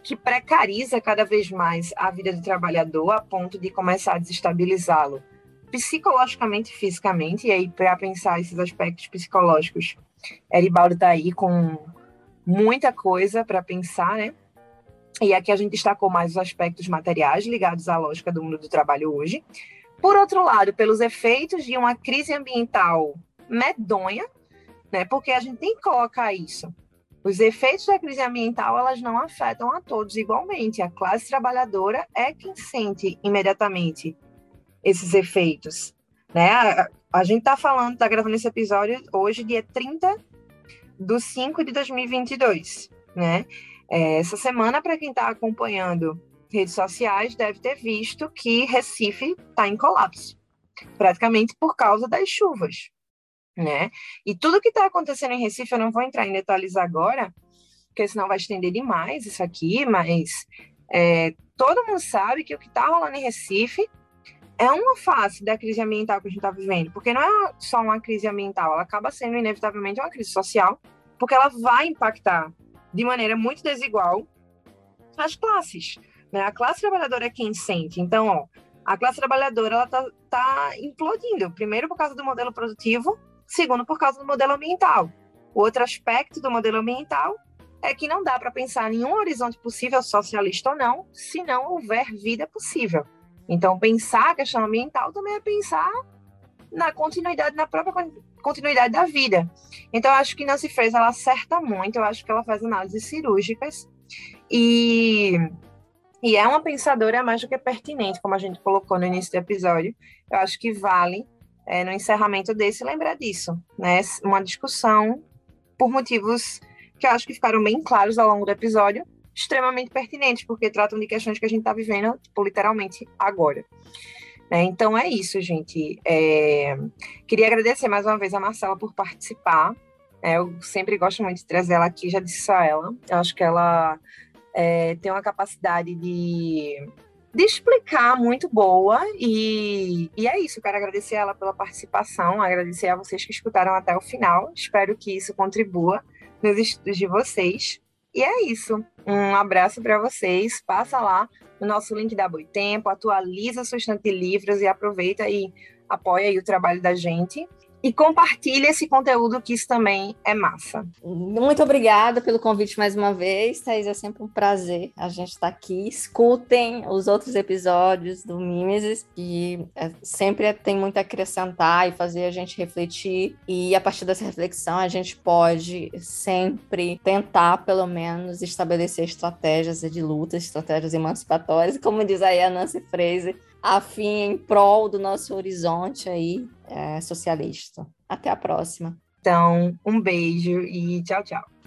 que precariza cada vez mais a vida do trabalhador a ponto de começar a desestabilizá-lo psicologicamente e fisicamente, e aí para pensar esses aspectos psicológicos, Eribaldo está aí com muita coisa para pensar, né? E aqui a gente destacou mais os aspectos materiais ligados à lógica do mundo do trabalho hoje. Por outro lado, pelos efeitos de uma crise ambiental medonha, né? Porque a gente tem que colocar isso. Os efeitos da crise ambiental, elas não afetam a todos igualmente. A classe trabalhadora é quem sente imediatamente esses efeitos. Né? A, a gente está falando, está gravando esse episódio hoje, dia 30 de 5 de 2022. Né? É, essa semana, para quem está acompanhando redes sociais, deve ter visto que Recife está em colapso, praticamente por causa das chuvas. Né? E tudo que está acontecendo em Recife, eu não vou entrar em detalhes agora, porque senão vai estender demais isso aqui, mas é, todo mundo sabe que o que está rolando em Recife é uma face da crise ambiental que a gente está vivendo, porque não é só uma crise ambiental, ela acaba sendo inevitavelmente uma crise social, porque ela vai impactar de maneira muito desigual as classes. Né? A classe trabalhadora é quem sente. Então, ó, a classe trabalhadora ela está tá implodindo, primeiro por causa do modelo produtivo, segundo por causa do modelo ambiental. O outro aspecto do modelo ambiental é que não dá para pensar nenhum horizonte possível, socialista ou não, se não houver vida possível. Então, pensar a questão ambiental também é pensar na continuidade, na própria continuidade da vida. Então, eu acho que Nancy Fraser, ela acerta muito, eu acho que ela faz análises cirúrgicas e, e é uma pensadora mais do que pertinente, como a gente colocou no início do episódio. Eu acho que vale, é, no encerramento desse, lembrar disso, né? Uma discussão por motivos que eu acho que ficaram bem claros ao longo do episódio, extremamente pertinentes, porque tratam de questões que a gente está vivendo, tipo, literalmente agora. É, então é isso, gente. É... Queria agradecer mais uma vez a Marcela por participar. É, eu sempre gosto muito de trazer ela aqui, já disse só ela. Eu acho que ela é, tem uma capacidade de, de explicar muito boa. E, e é isso. Eu quero agradecer ela pela participação, agradecer a vocês que escutaram até o final. Espero que isso contribua nos estudos de vocês. E é isso. Um abraço para vocês. Passa lá no nosso link da Boitempo, atualiza sua estante de livros e aproveita aí apoie aí o trabalho da gente e compartilhe esse conteúdo, que isso também é massa.
Muito obrigada pelo convite mais uma vez, Thaís. É sempre um prazer a gente estar aqui. Escutem os outros episódios do Mimesis, que é, sempre tem muito a acrescentar e fazer a gente refletir. E a partir dessa reflexão, a gente pode sempre tentar, pelo menos, estabelecer estratégias de luta, estratégias emancipatórias, como diz aí a Nancy Fraser, a fim em prol do nosso horizonte aí é, socialista. Até a próxima.
Então, um beijo e tchau, tchau.